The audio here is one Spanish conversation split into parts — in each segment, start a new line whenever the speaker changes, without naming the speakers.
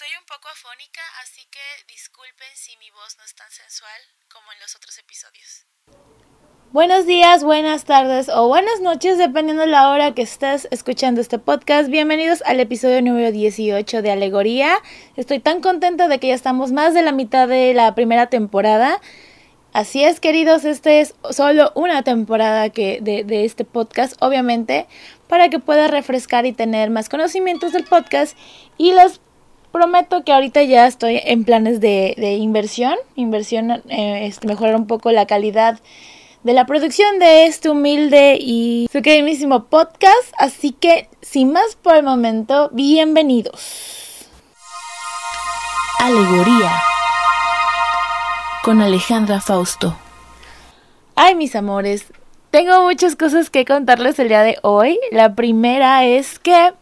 Estoy un poco afónica, así que disculpen si mi voz no es tan sensual como en los otros episodios.
Buenos días, buenas tardes o buenas noches, dependiendo de la hora que estés escuchando este podcast. Bienvenidos al episodio número 18 de Alegoría. Estoy tan contenta de que ya estamos más de la mitad de la primera temporada. Así es, queridos, este es solo una temporada que de, de este podcast, obviamente, para que pueda refrescar y tener más conocimientos del podcast. Y les prometo que ahorita ya estoy en planes de, de inversión, inversión, eh, este, mejorar un poco la calidad de la producción de este humilde y su queridísimo podcast. Así que, sin más por el momento, bienvenidos. Alegoría con Alejandra Fausto. Ay, mis amores, tengo muchas cosas que contarles el día de hoy. La primera es que,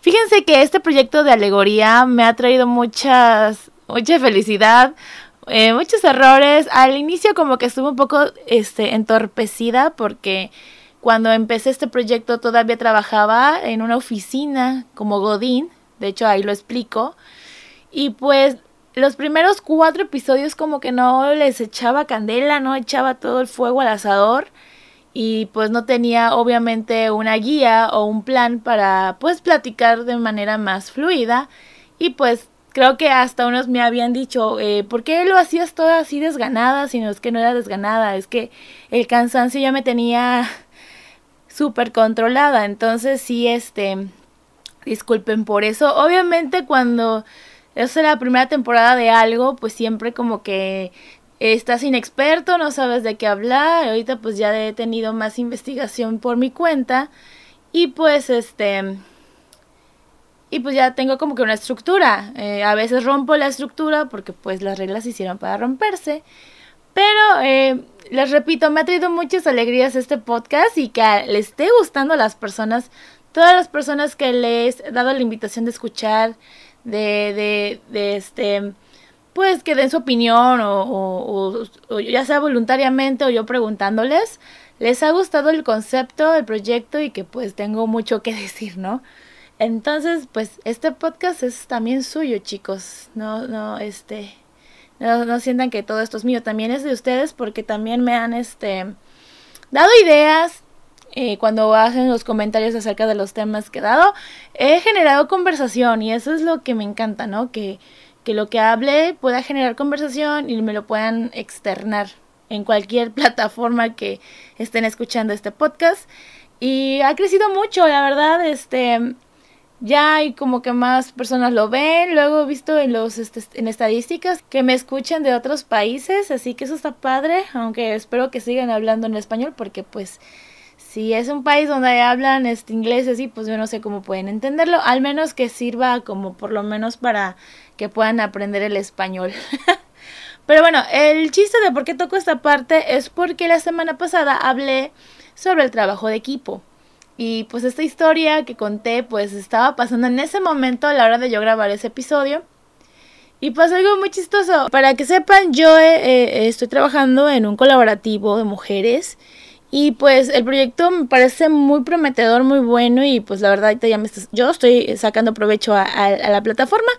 fíjense que este proyecto de alegoría me ha traído muchas, mucha felicidad, eh, muchos errores. Al inicio como que estuve un poco este, entorpecida porque cuando empecé este proyecto todavía trabajaba en una oficina como Godín, de hecho ahí lo explico. Y pues los primeros cuatro episodios como que no les echaba candela, no echaba todo el fuego al asador y pues no tenía obviamente una guía o un plan para pues platicar de manera más fluida. Y pues creo que hasta unos me habían dicho eh, ¿por qué lo hacías todo así desganada? Si no es que no era desganada, es que el cansancio ya me tenía súper controlada, entonces sí este disculpen por eso, obviamente cuando es la primera temporada de algo, pues siempre como que estás inexperto, no sabes de qué hablar. Ahorita pues ya he tenido más investigación por mi cuenta y pues este y pues ya tengo como que una estructura. Eh, a veces rompo la estructura porque pues las reglas se hicieron para romperse. Pero eh, les repito, me ha traído muchas alegrías este podcast y que le esté gustando a las personas, todas las personas que les he dado la invitación de escuchar de, de, de este, pues que den su opinión o, ya sea voluntariamente o yo preguntándoles, les ha gustado el concepto, el proyecto y que pues tengo mucho que decir, ¿no? Entonces, pues este podcast es también suyo, chicos. No, no, este, no, no sientan que todo esto es mío. También es de ustedes porque también me han, este, dado ideas, eh, cuando hacen los comentarios acerca de los temas que he dado, he generado conversación y eso es lo que me encanta, ¿no? Que, que lo que hable pueda generar conversación y me lo puedan externar en cualquier plataforma que estén escuchando este podcast. Y ha crecido mucho, la verdad, este ya hay como que más personas lo ven, luego he visto en los este, en estadísticas que me escuchan de otros países, así que eso está padre, aunque espero que sigan hablando en español porque pues si es un país donde hablan este inglés así, pues yo no sé cómo pueden entenderlo, al menos que sirva como por lo menos para que puedan aprender el español. Pero bueno, el chiste de por qué toco esta parte es porque la semana pasada hablé sobre el trabajo de equipo. Y pues esta historia que conté pues estaba pasando en ese momento a la hora de yo grabar ese episodio. Y pues algo muy chistoso. Para que sepan, yo eh, eh, estoy trabajando en un colaborativo de mujeres y pues el proyecto me parece muy prometedor, muy bueno y pues la verdad ya me yo estoy sacando provecho a, la plataforma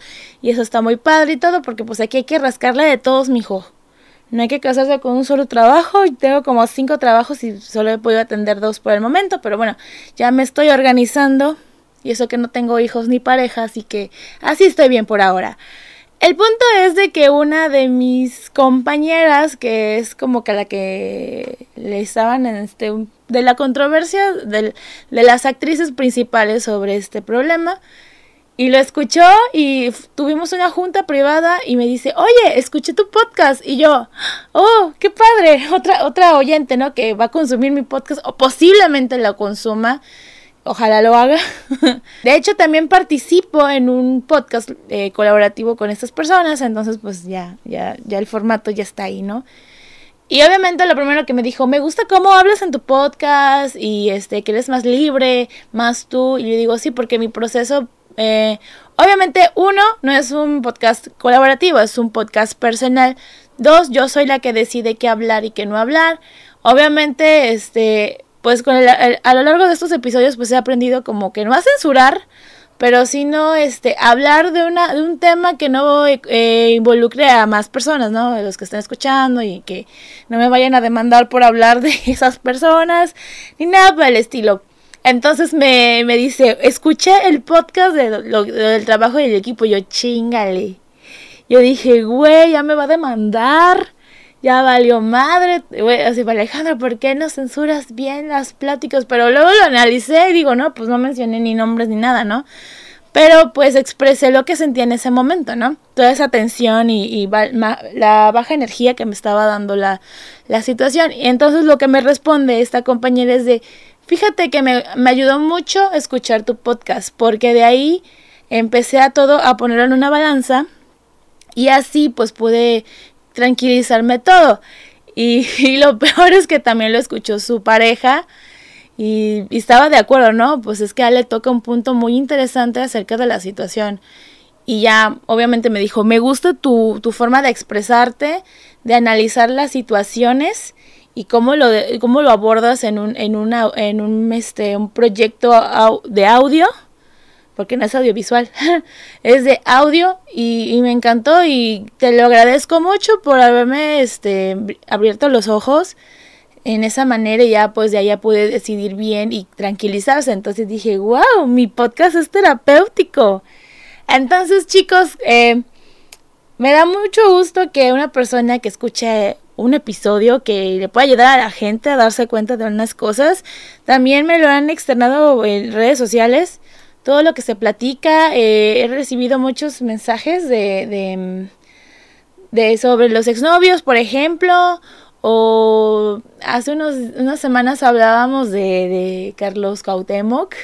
y eso está muy padre y todo porque pues aquí hay que rascarle de todos, mijo. No hay que casarse con un solo trabajo y tengo como cinco trabajos y solo he podido atender dos por el momento, pero bueno, ya me estoy organizando y eso que no tengo hijos ni pareja, así que así estoy bien por ahora. El punto es de que una de mis compañeras, que es como que la que le estaban en este de la controversia de las actrices principales sobre este problema, y lo escuchó y tuvimos una junta privada y me dice, oye, escuché tu podcast. Y yo, oh, qué padre, otra, otra oyente, ¿no? Que va a consumir mi podcast o posiblemente lo consuma. Ojalá lo haga. De hecho, también participo en un podcast eh, colaborativo con estas personas, entonces pues ya, ya, ya el formato ya está ahí, ¿no? Y obviamente lo primero que me dijo, me gusta cómo hablas en tu podcast y este que eres más libre, más tú. Y yo digo, sí, porque mi proceso, eh, obviamente uno, no es un podcast colaborativo, es un podcast personal. Dos, yo soy la que decide qué hablar y qué no hablar. Obviamente, este, pues con el, a lo largo de estos episodios pues he aprendido como que no a censurar, pero si no, este, hablar de, una, de un tema que no eh, involucre a más personas, ¿no? Los que están escuchando y que no me vayan a demandar por hablar de esas personas, ni nada por el estilo. Entonces me, me dice, escuché el podcast de lo, del trabajo del equipo, yo chingale. Yo dije, güey, ya me va a demandar ya valió madre, así para Alejandro, ¿por qué no censuras bien las pláticas? Pero luego lo analicé y digo, no, pues no mencioné ni nombres ni nada, ¿no? Pero pues expresé lo que sentía en ese momento, ¿no? Toda esa tensión y, la baja energía que me estaba dando la, la situación. Y entonces lo que me responde esta compañera es de, fíjate que me, me ayudó mucho escuchar tu podcast, porque de ahí empecé a todo a ponerlo en una balanza y así pues pude tranquilizarme todo. Y, lo peor es que también lo escuchó su pareja y, estaba de acuerdo, ¿no? Pues es que a le toca un punto muy interesante acerca de la situación. Y ya obviamente me dijo, me gusta tu, tu forma de expresarte, de analizar las situaciones y cómo lo, cómo lo abordas en un, en una, en un, este, un proyecto de audio porque no es audiovisual, es de audio y, me encantó y te lo agradezco mucho por haberme este, abierto los ojos en esa manera y ya pues de ahí pude decidir bien y tranquilizarse. Entonces dije, wow, mi podcast es terapéutico. Entonces chicos, eh, me da mucho gusto que una persona que escuche un episodio que le pueda ayudar a la gente a darse cuenta de unas cosas, también me lo han externado en redes sociales todo lo que se platica. Eh, he recibido muchos mensajes de, de, sobre los exnovios, por ejemplo, o hace unos, unas semanas hablábamos de, de Carlos Cautemoc.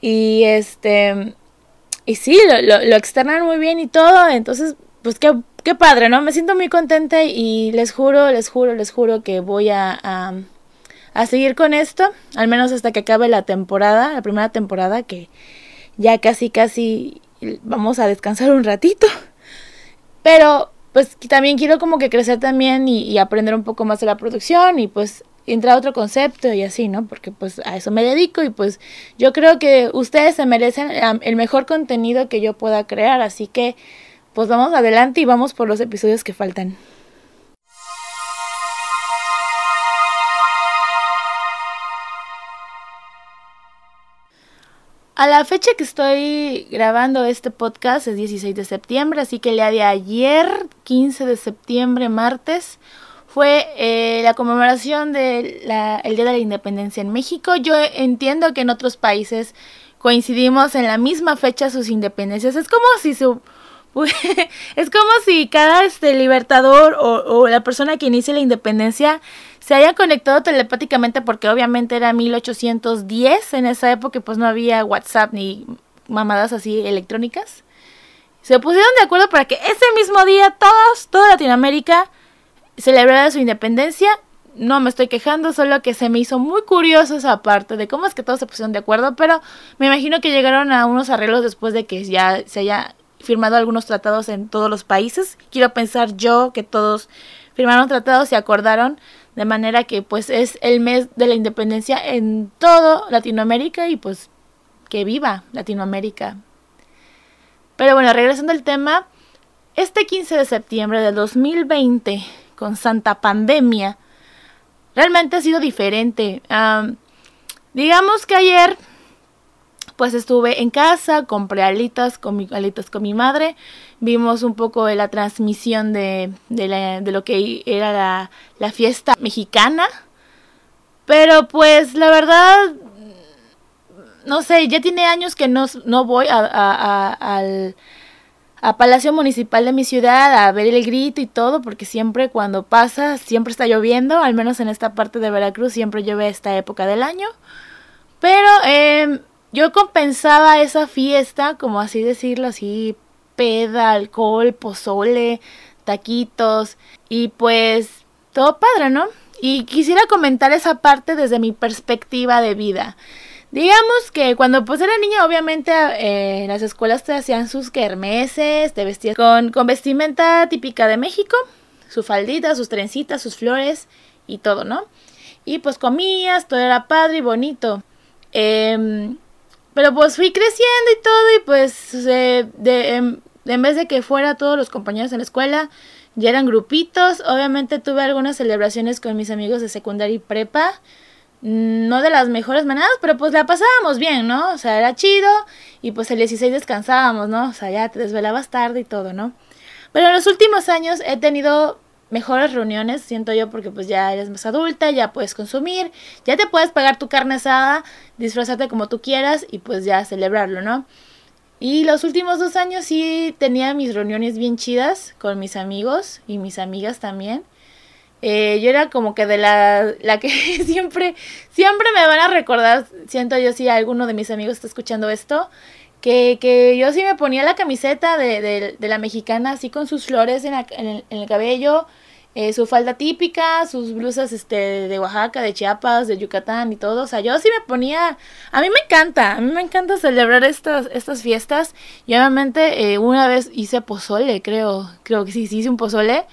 Y este, y sí, lo, lo, externan muy bien y todo, entonces, pues qué, qué padre, ¿no? Me siento muy contenta y les juro, les juro, les juro que voy a a seguir con esto, al menos hasta que acabe la temporada, la primera temporada, que ya casi, casi vamos a descansar un ratito. Pero pues también quiero como que crecer también y, aprender un poco más de la producción y pues entrar a otro concepto y así, ¿no? Porque pues a eso me dedico y pues yo creo que ustedes se merecen el mejor contenido que yo pueda crear, así que pues vamos adelante y vamos por los episodios que faltan. A la fecha que estoy grabando este podcast es 16 de septiembre, así que el día de ayer, 15 de septiembre, martes, fue eh, la conmemoración del Día de la Independencia en México. Yo entiendo que en otros países coincidimos en la misma fecha sus independencias. Es como si es como si cada este libertador o la persona que inicia la independencia se hayan conectado telepáticamente porque obviamente era 1810 en esa época pues no había WhatsApp ni mamadas así electrónicas. Se pusieron de acuerdo para que ese mismo día todos, toda Latinoamérica celebrara su independencia. No me estoy quejando, solo que se me hizo muy curioso esa parte de cómo es que todos se pusieron de acuerdo, pero me imagino que llegaron a unos arreglos después de que ya se haya firmado algunos tratados en todos los países. Quiero pensar yo que todos firmaron tratados y acordaron de manera que pues es el mes de la independencia en todo Latinoamérica y pues que viva Latinoamérica. Pero bueno, regresando al tema, este 15 de septiembre del 2020, con Santa Pandemia, realmente ha sido diferente. digamos que ayer pues estuve en casa, compré alitas con mi, alitas con mi madre, vimos un poco de la transmisión de, de, lo que era la, la, fiesta mexicana, pero pues la verdad, no sé, ya tiene años que no, no voy a, al Palacio Municipal de mi ciudad a ver el grito y todo, porque siempre cuando pasa, siempre está lloviendo, al menos en esta parte de Veracruz siempre llueve esta época del año. Pero eh, yo compensaba esa fiesta, como así decirlo, así, peda, alcohol, pozole, taquitos, y pues todo padre, ¿no? Y quisiera comentar esa parte desde mi perspectiva de vida. Digamos que cuando pues era niña, obviamente eh, en las escuelas te hacían sus kermeses, te vestías con, con vestimenta típica de México, su faldita, sus trencitas, sus flores y todo, ¿no? Y pues comías, todo era padre y bonito. Eh, pero pues fui creciendo y todo y pues de, en, en vez de que fuera todos los compañeros en la escuela, ya eran grupitos. Obviamente tuve algunas celebraciones con mis amigos de secundaria y prepa. No de las mejores maneras, pero pues la pasábamos bien, ¿no? O sea, era chido y pues el 16 descansábamos, ¿no? O sea, ya te desvelabas tarde y todo, ¿no? Pero en los últimos años he tenido mejores reuniones, siento yo, porque pues ya eres más adulta, ya puedes consumir, ya te puedes pagar tu carne asada, disfrazarte como tú quieras y pues ya celebrarlo, ¿no? Y los últimos dos años sí tenía mis reuniones bien chidas con mis amigos y mis amigas también. Eh, yo era como que de la, la que siempre, siempre me van a recordar, siento yo si alguno de mis amigos está escuchando esto, que, que yo sí me ponía la camiseta de, de, de la mexicana así con sus flores en, en, el, en el cabello, eh, su falda típica, sus blusas este, de Oaxaca, de Chiapas, de Yucatán y todo. O sea, yo sí me ponía... A mí me encanta, a mí me encanta celebrar estas, estas fiestas. Y obviamente eh, una vez hice pozole, creo, creo que sí, sí hice un pozole.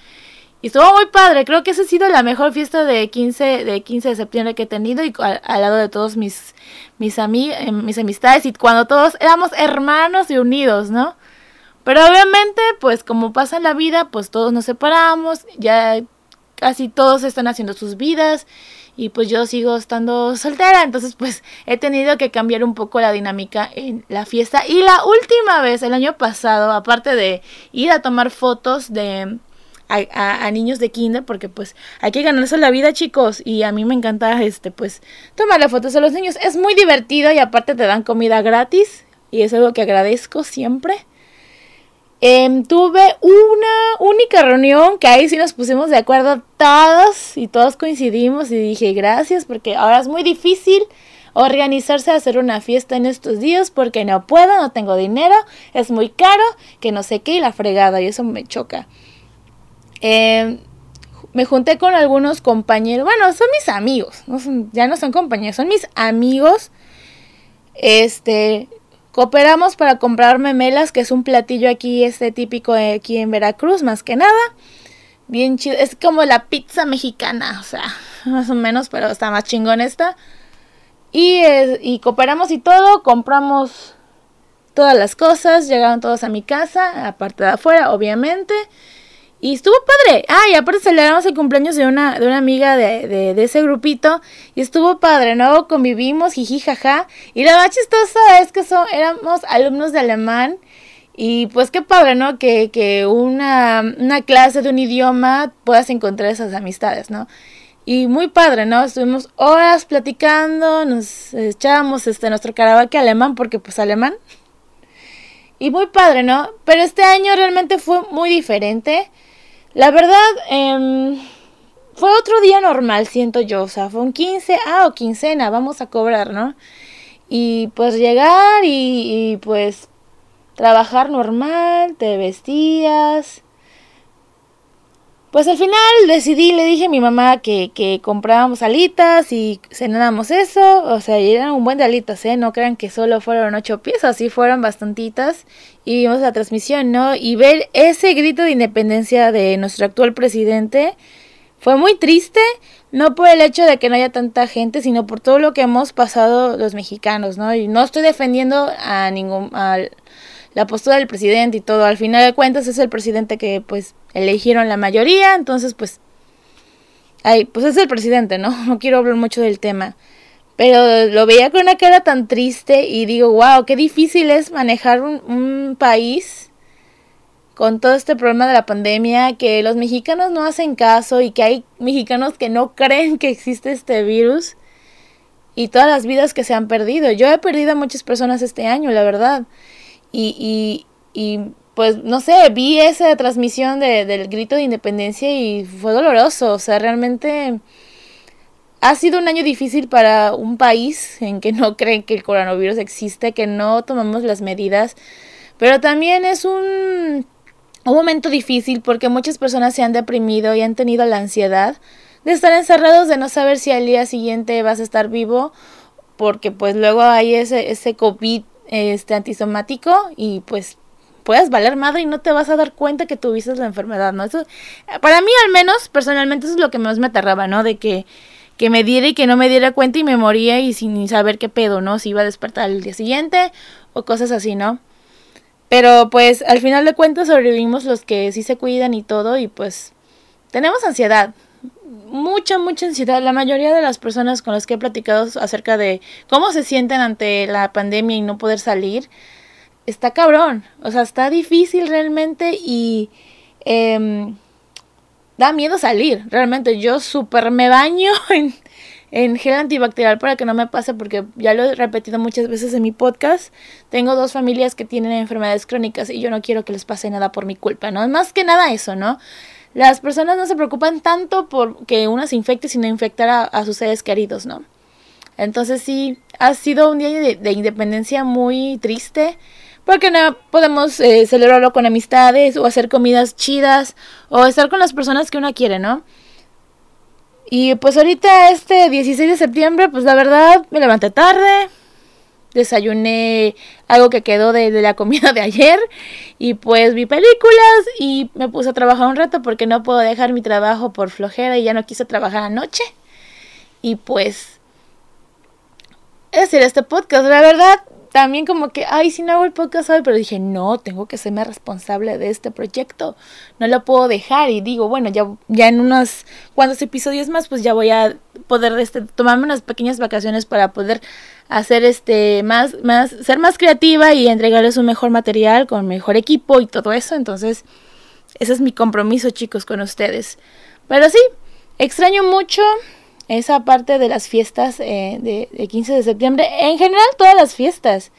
Y estuvo muy padre, creo que esa ha sido la mejor fiesta de 15 de, 15 de septiembre que he tenido y al, lado de todos mis, mis, eh, mis amistades y cuando todos éramos hermanos y unidos, ¿no? Pero obviamente, pues como pasa en la vida, pues todos nos separamos, ya casi todos están haciendo sus vidas y pues yo sigo estando soltera, entonces pues he tenido que cambiar un poco la dinámica en la fiesta. Y la última vez, el año pasado, aparte de ir a tomar fotos de a, niños de kinder porque pues hay que ganarse la vida chicos. Y a mí me encanta este pues tomarle fotos a los niños. Es muy divertido y aparte te dan comida gratis y es algo que agradezco siempre Em, tuve una única reunión que ahí sí nos pusimos de acuerdo todos y todos coincidimos y dije gracias porque ahora es muy difícil organizarse a hacer una fiesta en estos días porque no puedo, no tengo dinero, es muy caro, que no sé qué y la fregada y eso me choca. Em, me junté con algunos compañeros, bueno, son mis amigos, ya no son compañeros, son mis amigos. Este, Cooperamos para comprar memelas, que es un platillo aquí este típico aquí en Veracruz, más que nada. Bien chido, es como la pizza mexicana, o sea, más o menos, pero está más chingón esta. Y, y cooperamos y todo, compramos todas las cosas, llegaron todos a mi casa, aparte de afuera, obviamente. Y estuvo padre. Ah, aparte celebramos el cumpleaños de una, de una amiga de, de, de ese grupito. Y estuvo padre, ¿no? Convivimos, jiji, jaja. Y la más chistosa es que son, éramos alumnos de alemán. Y pues qué padre, ¿no? Que, que una, una clase de un idioma puedas encontrar esas amistades, ¿no? Y muy padre, ¿no? Estuvimos horas platicando, nos echábamos este, nuestro karaoke alemán, porque pues alemán. Y muy padre, ¿no? Pero este año realmente fue muy diferente. La verdad, eh, fue otro día normal, siento yo. O sea, fue un 15, ah, o quincena, vamos a cobrar, ¿no? Y pues llegar y pues trabajar normal, te vestías, pues al final decidí, le dije a mi mamá que, que comprábamos alitas y cenábamos eso. O sea, eran un buen de alitas, ¿eh? No crean que solo fueron ocho piezas, sí fueron bastantitas. Y vimos la transmisión, ¿no? Y ver ese grito de independencia de nuestro actual presidente fue muy triste. No por el hecho de que no haya tanta gente, sino por todo lo que hemos pasado los mexicanos, ¿no? Y no estoy defendiendo a ningún... Al, la postura del presidente y todo. Al final de cuentas es el presidente que pues eligieron la mayoría, entonces pues ay, pues es el presidente, ¿no? No quiero hablar mucho del tema. Pero lo veía con una cara tan triste y digo, wow, qué difícil es manejar un, un país con todo este problema de la pandemia, que los mexicanos no hacen caso y que hay mexicanos que no creen que existe este virus y todas las vidas que se han perdido. Yo he perdido a muchas personas este año, la verdad. Y, y, y pues no sé, vi esa transmisión de, del grito de independencia y fue doloroso. O sea, realmente ha sido un año difícil para un país en que no creen que el coronavirus existe, que no tomamos las medidas. Pero también es un, un momento difícil porque muchas personas se han deprimido y han tenido la ansiedad de estar encerrados, de no saber si al día siguiente vas a estar vivo, porque pues luego hay ese, ese COVID este antisomático y pues puedes valer madre y no te vas a dar cuenta que tuviste la enfermedad, ¿no? Eso, para mí al menos, personalmente, eso es lo que más me aterraba, ¿no? De que, que me diera y que no me diera cuenta y me moría y sin saber qué pedo, ¿no? Si iba a despertar el día siguiente o cosas así, ¿no? Pero pues al final de cuentas sobrevivimos los que sí se cuidan y todo y pues tenemos ansiedad, mucha, mucha ansiedad. La mayoría de las personas con las que he platicado acerca de cómo se sienten ante la pandemia y no poder salir, está cabrón. O sea, está difícil realmente y eh, da miedo salir. Realmente yo súper me baño en, en gel antibacterial para que no me pase porque ya lo he repetido muchas veces en mi podcast. Tengo dos familias que tienen enfermedades crónicas y yo no quiero que les pase nada por mi culpa, ¿no? Más que nada eso, ¿no? Las personas no se preocupan tanto por que una se infecte, sino infectar a, sus seres queridos, ¿no? Entonces sí, ha sido un día de, independencia muy triste porque no podemos eh, celebrarlo con amistades o hacer comidas chidas o estar con las personas que uno quiere, ¿no? Y pues ahorita este 16 de septiembre, pues la verdad me levanté tarde, desayuné algo que quedó de, la comida de ayer y pues vi películas y me puse a trabajar un rato porque no puedo dejar mi trabajo por flojera y ya no quise trabajar anoche. Y pues es decir, este podcast, la verdad, también como que, ay, si no hago el podcast hoy, pero dije, no, tengo que serme responsable de este proyecto, no lo puedo dejar y digo, bueno, ya, ya en unos cuantos episodios más, pues ya voy a poder este, tomarme unas pequeñas vacaciones para poder hacer este más, más, ser más creativa y entregarles un mejor material con mejor equipo y todo eso, entonces ese es mi compromiso chicos con ustedes. Pero sí, extraño mucho esa parte de las fiestas eh, de, 15 de septiembre, en general todas las fiestas.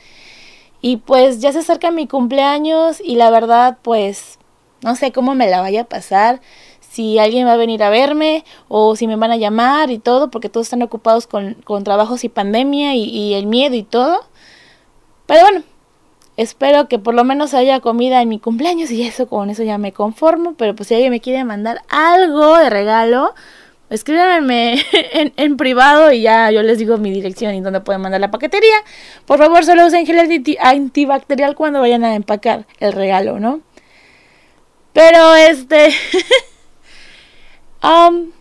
Y pues ya se acerca mi cumpleaños y la verdad pues no sé cómo me la vaya a pasar, si alguien va a venir a verme o si me van a llamar y todo, porque todos están ocupados con, con trabajos y pandemia y, el miedo y todo. Pero bueno, espero que por lo menos haya comida en mi cumpleaños y eso con eso ya me conformo, pero pues si alguien me quiere mandar algo de regalo, escríbanme en, en, privado y ya yo les digo mi dirección y dónde pueden mandar la paquetería. Por favor, solo usen gel antibacterial cuando vayan a empacar el regalo, ¿no? Pero este... um,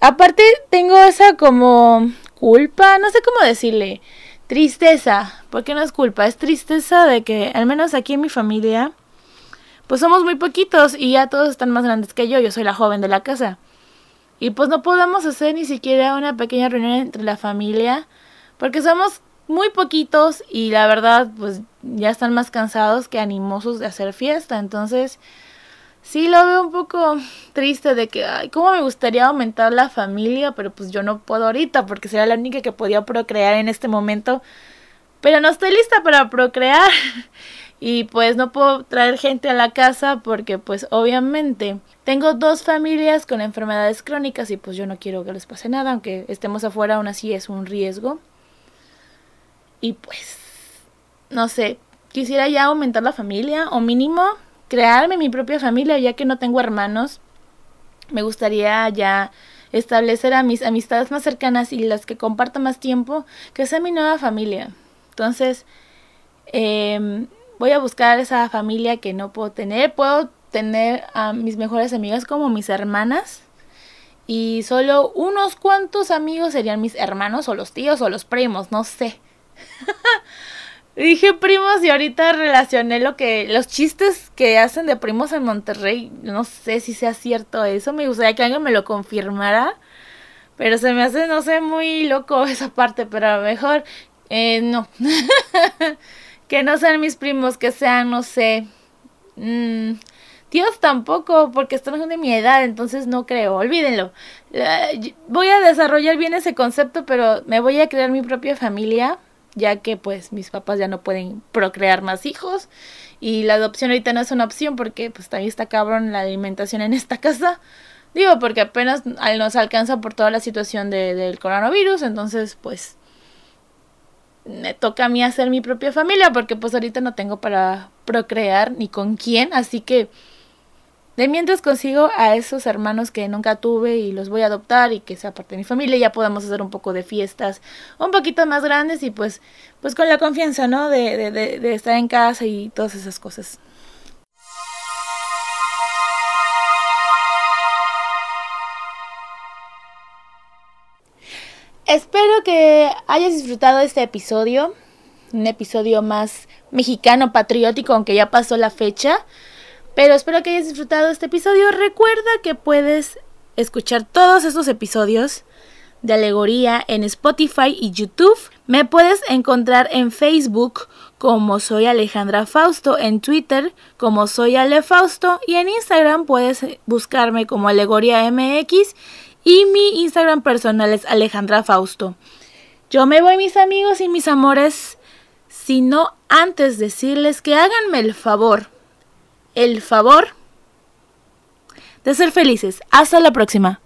aparte tengo esa como culpa, no sé cómo decirle, tristeza, porque no es culpa, es tristeza de que al menos aquí en mi familia, pues somos muy poquitos y ya todos están más grandes que yo, yo soy la joven de la casa. Y pues no podemos hacer ni siquiera una pequeña reunión entre la familia, porque somos muy poquitos y la verdad pues ya están más cansados que animosos de hacer fiesta. Entonces sí lo veo un poco triste de que, ay, cómo me gustaría aumentar la familia, pero pues yo no puedo ahorita porque sería la única que podía procrear en este momento. Pero no estoy lista para procrear. y pues no puedo traer gente a la casa porque pues obviamente tengo dos familias con enfermedades crónicas y pues yo no quiero que les pase nada, aunque estemos afuera aún así es un riesgo. Y pues, no sé, quisiera ya aumentar la familia o mínimo crearme mi propia familia ya que no tengo hermanos. Me gustaría ya establecer a mis amistades más cercanas y las que comparto más tiempo, que sea mi nueva familia. Entonces, eh, voy a buscar esa familia que no puedo tener. Puedo tener a mis mejores amigas como mis hermanas. Y solo unos cuantos amigos serían mis hermanos o los tíos o los primos, no sé. Dije primos y ahorita relacioné lo que los chistes que hacen de primos en Monterrey, no sé si sea cierto eso, me gustaría que alguien me lo confirmara, pero se me hace no sé muy loco esa parte, pero a lo mejor eh, no. que no sean mis primos, que sean, no sé, mmm, tíos tampoco, porque están de mi edad, entonces no creo, olvídenlo. Voy a desarrollar bien ese concepto, pero me voy a crear mi propia familia, ya que pues mis papás ya no pueden procrear más hijos. Y la adopción ahorita no es una opción porque pues también está cabrón la alimentación en esta casa. Digo, porque apenas nos alcanza por toda la situación de, del coronavirus, entonces pues me toca a mí hacer mi propia familia porque pues ahorita no tengo para procrear ni con quién, así que de mientras consigo a esos hermanos que nunca tuve y los voy a adoptar y que sea parte de mi familia, ya podemos hacer un poco de fiestas un poquito más grandes y pues, pues con la confianza, ¿no? De, de, de estar en casa y todas esas cosas. espero que hayas disfrutado este episodio, un episodio más mexicano patriótico, aunque ya pasó la fecha. Pero espero que hayas disfrutado este episodio. Recuerda que puedes escuchar todos estos episodios de alegoría en Spotify y YouTube. Me puedes encontrar en Facebook como soy Alejandra Fausto, en Twitter como soy Ale Fausto y en Instagram puedes buscarme como Alegoría MX y mi Instagram personal es Alejandra Fausto. Yo me voy mis amigos y mis amores, sino antes decirles que háganme el favor, el favor de ser felices. Hasta la próxima.